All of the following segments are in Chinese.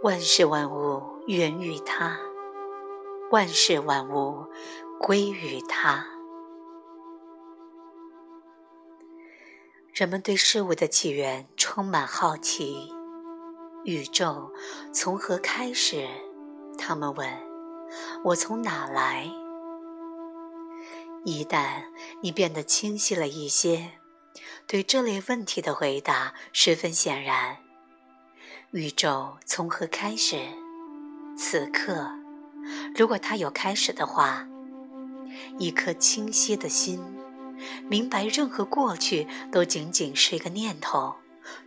万事万物源于它，万事万物归于它。人们对事物的起源充满好奇。宇宙从何开始？他们问我从哪来。一旦你变得清晰了一些，对这类问题的回答十分显然。宇宙从何开始？此刻，如果它有开始的话，一颗清晰的心，明白任何过去都仅仅是一个念头，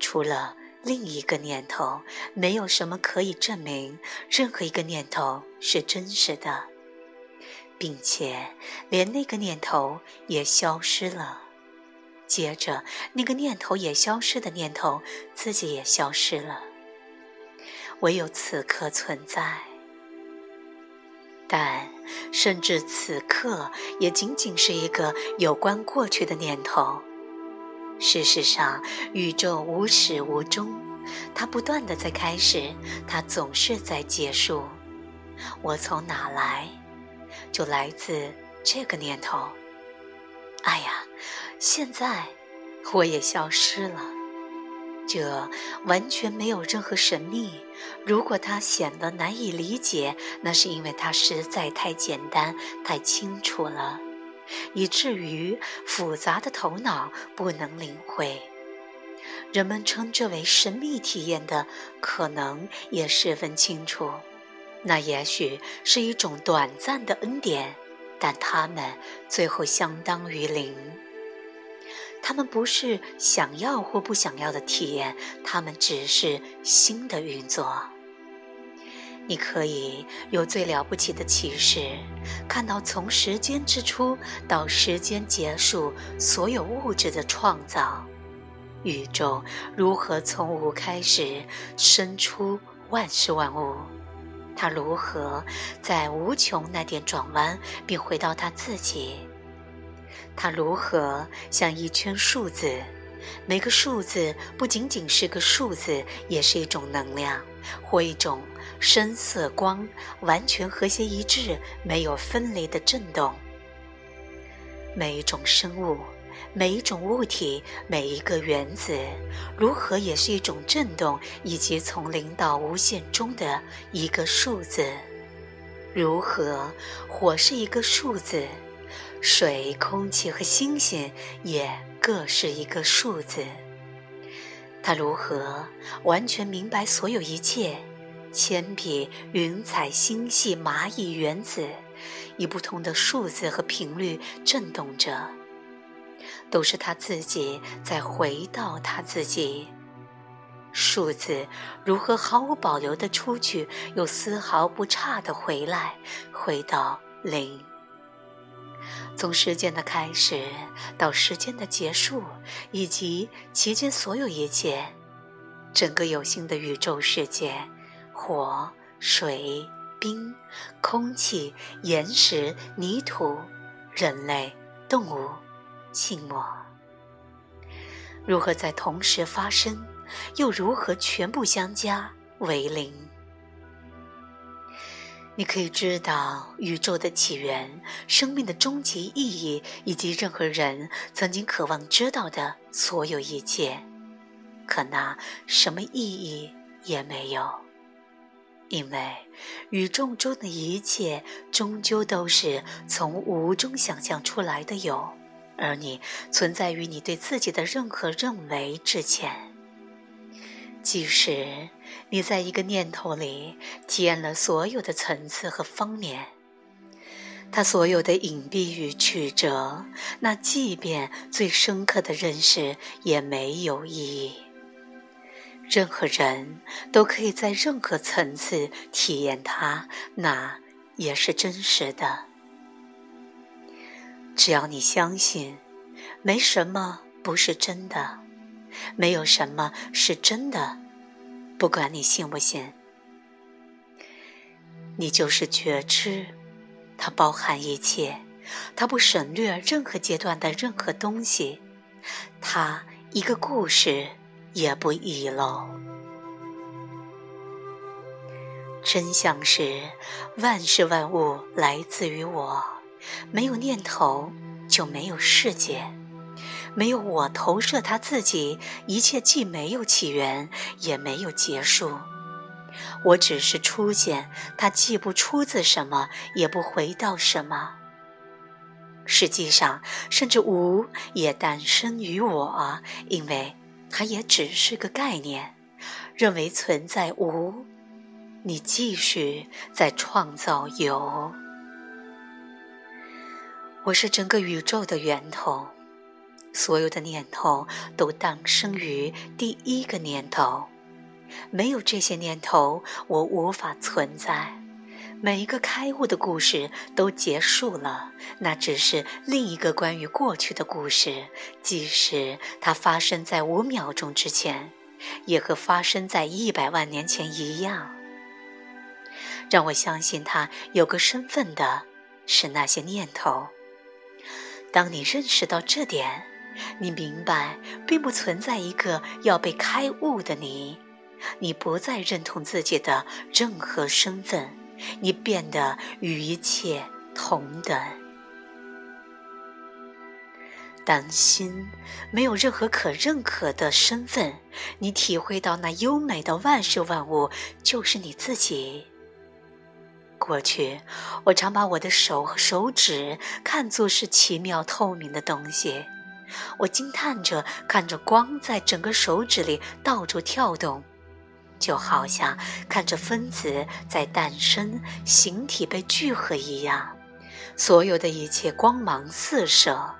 除了另一个念头，没有什么可以证明任何一个念头是真实的，并且连那个念头也消失了。接着，那个念头也消失的念头自己也消失了。唯有此刻存在，但甚至此刻也仅仅是一个有关过去的念头。事实上，宇宙无始无终，它不断的在开始，它总是在结束。我从哪来，就来自这个念头。哎呀，现在我也消失了。这完全没有任何神秘。如果它显得难以理解，那是因为它实在太简单、太清楚了，以至于复杂的头脑不能领会。人们称之为神秘体验的可能也十分清楚。那也许是一种短暂的恩典，但它们最后相当于零。他们不是想要或不想要的体验，他们只是新的运作。你可以有最了不起的启示，看到从时间之初到时间结束，所有物质的创造，宇宙如何从无开始生出万事万物，它如何在无穷那点转弯，并回到它自己。它如何像一圈数字？每个数字不仅仅是个数字，也是一种能量，或一种声色光完全和谐一致、没有分离的震动。每一种生物，每一种物体，每一个原子，如何也是一种震动，以及从零到无限中的一个数字？如何，火是一个数字？水、空气和星星也各是一个数字。他如何完全明白所有一切？铅笔、云彩、星系、蚂蚁、原子，以不同的数字和频率震动着，都是他自己在回到他自己。数字如何毫无保留地出去，又丝毫不差地回来，回到零？从时间的开始到时间的结束，以及其间所有一切，整个有形的宇宙世界，火、水、冰、空气、岩石、泥土、人类、动物、静默，如何在同时发生，又如何全部相加为零？你可以知道宇宙的起源、生命的终极意义，以及任何人曾经渴望知道的所有一切，可那什么意义也没有，因为宇宙中的一切终究都是从无中想象出来的有，而你存在于你对自己的任何认为之前。即使你在一个念头里体验了所有的层次和方面，它所有的隐蔽与曲折，那即便最深刻的认识也没有意义。任何人都可以在任何层次体验它，那也是真实的。只要你相信，没什么不是真的。没有什么是真的，不管你信不信。你就是觉知，它包含一切，它不省略任何阶段的任何东西，它一个故事也不遗漏。真相是，万事万物来自于我，没有念头就没有世界，没有我投射他自己，一切既没有起源，也没有结束。我只是出现，它既不出自什么，也不回到什么。实际上，甚至无也诞生于我，因为它也只是个概念。认为存在无。你继续在创造有，我是整个宇宙的源头，所有的念头都诞生于第一个念头，没有这些念头，我无法存在。每一个开悟的故事都结束了，那只是另一个关于过去的故事，即使它发生在五秒钟之前，也和发生在一百万年前一样。让我相信他有个身份的是那些念头。当你认识到这点，你明白并不存在一个要被开悟的你，你不再认同自己的任何身份，你变得与一切同等。当心没有任何可认可的身份，你体会到那优美的万事万物就是你自己。过去，我常把我的手和手指看作是奇妙透明的东西，我惊叹着看着光在整个手指里到处跳动，就好像看着分子在诞生、形体被聚合一样。所有的一切光芒四射，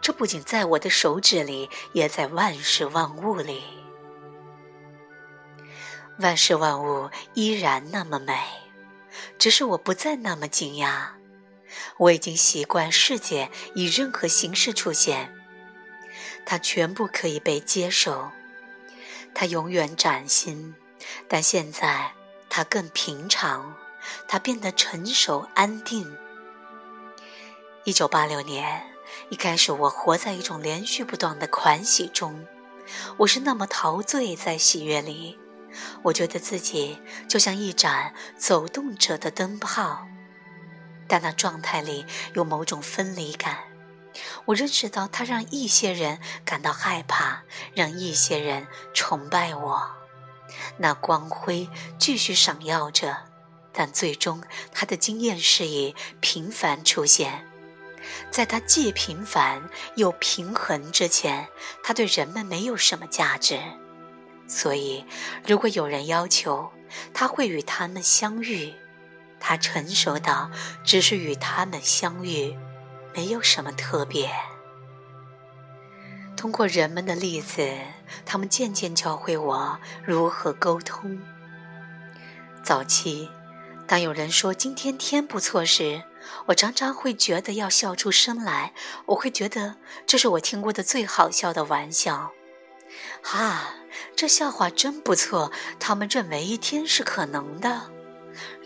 这不仅在我的手指里，也在万事万物里。万事万物依然那么美。只是我不再那么惊讶，我已经习惯世界以任何形式出现，它全部可以被接受，它永远崭新，但现在它更平常，它变得成熟安定。一九八六年一开始，我活在一种连续不断的欢喜中，我是那么陶醉在喜悦里。我觉得自己就像一盏走动着的灯泡，但那状态里有某种分离感。我认识到它让一些人感到害怕，让一些人崇拜我。那光辉继续闪耀着，但最终他的经验是以平凡出现。在他既平凡又平衡之前，他对人们没有什么价值。所以，如果有人要求他会与他们相遇，他成熟到只是与他们相遇，没有什么特别。通过人们的例子，他们渐渐教会我如何沟通。早期，当有人说今天天不错时，我常常会觉得要笑出声来。我会觉得这是我听过的最好笑的玩笑。哈，这笑话真不错。他们认为一天是可能的。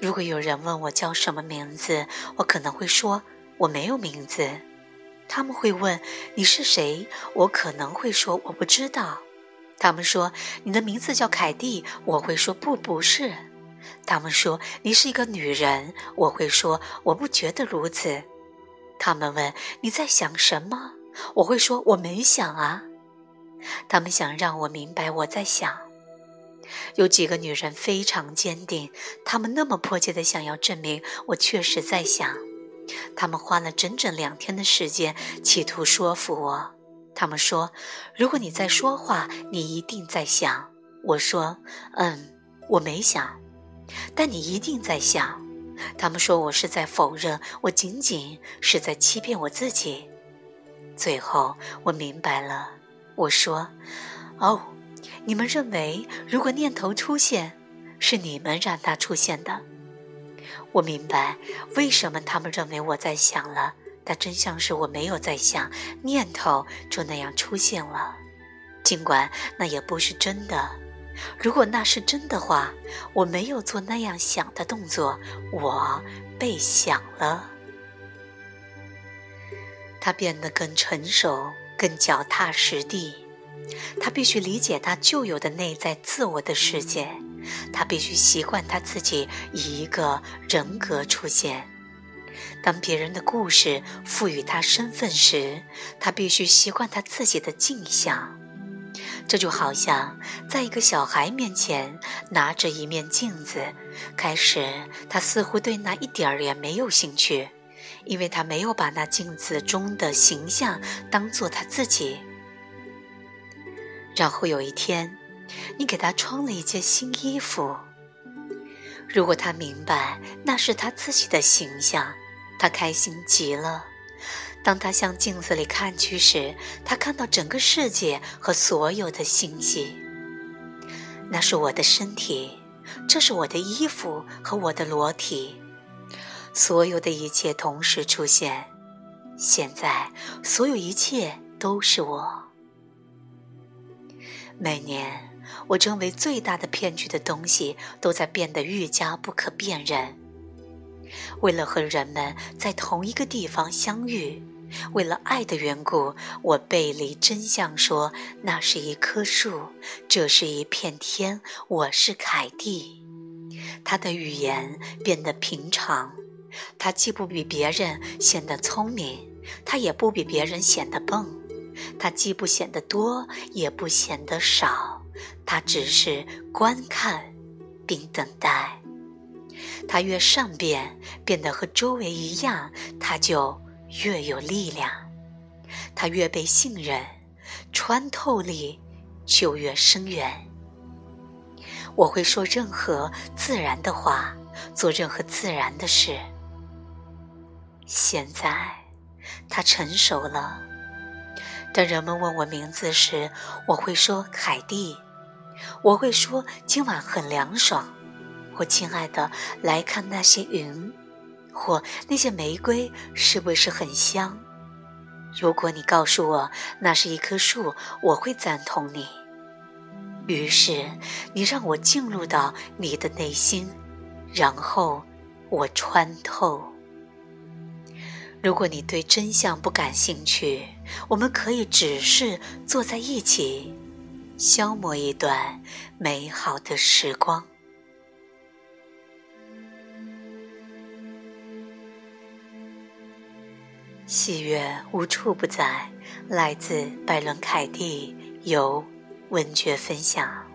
如果有人问我叫什么名字，我可能会说我没有名字。他们会问你是谁，我可能会说我不知道。他们说你的名字叫凯蒂，我会说不，不是。他们说你是一个女人，我会说我不觉得如此。他们问你在想什么，我会说我没想啊。他们想让我明白我在想。有几个女人非常坚定，她们那么迫切地想要证明我确实在想。他们花了整整两天的时间，企图说服我。他们说：“如果你在说话，你一定在想。”我说：“嗯，我没想。”但你一定在想。他们说我是在否认，我仅仅是在欺骗我自己。最后，我明白了。我说：“哦，你们认为如果念头出现，是你们让它出现的。我明白为什么他们认为我在想了，但真相是我没有在想，念头就那样出现了。尽管那也不是真的。如果那是真的话，我没有做那样想的动作，我被想了。他变得更成熟。”更脚踏实地，他必须理解他旧有的内在自我的世界，他必须习惯他自己以一个人格出现。当别人的故事赋予他身份时，他必须习惯他自己的镜像。这就好像在一个小孩面前拿着一面镜子，开始他似乎对那一点儿也没有兴趣，因为他没有把那镜子中的形象当做他自己。然后有一天，你给他穿了一件新衣服。如果他明白那是他自己的形象，他开心极了。当他向镜子里看去时，他看到整个世界和所有的信息。那是我的身体，这是我的衣服和我的裸体，所有的一切同时出现。现在，所有一切都是我。每年，我认为最大的骗局的东西都在变得愈加不可辨认。为了和人们在同一个地方相遇。为了爱的缘故，我背离真相，说那是一棵树，这是一片天。我是凯蒂。他的语言变得平常，他既不比别人显得聪明，他也不比别人显得笨。他既不显得多，也不显得少，他只是观看并等待。他越善变，变得和周围一样，他就。越有力量，他越被信任，穿透力就越深远。我会说任何自然的话，做任何自然的事。现在，他成熟了。当人们问我名字时，我会说凯蒂。我会说今晚很凉爽。我亲爱的，来看那些云。或那些玫瑰是不是很香？如果你告诉我那是一棵树，我会赞同你。于是你让我进入到你的内心，然后我穿透。如果你对真相不感兴趣，我们可以只是坐在一起，消磨一段美好的时光。喜悦无处不在，来自拜伦·凯蒂，由文觉分享。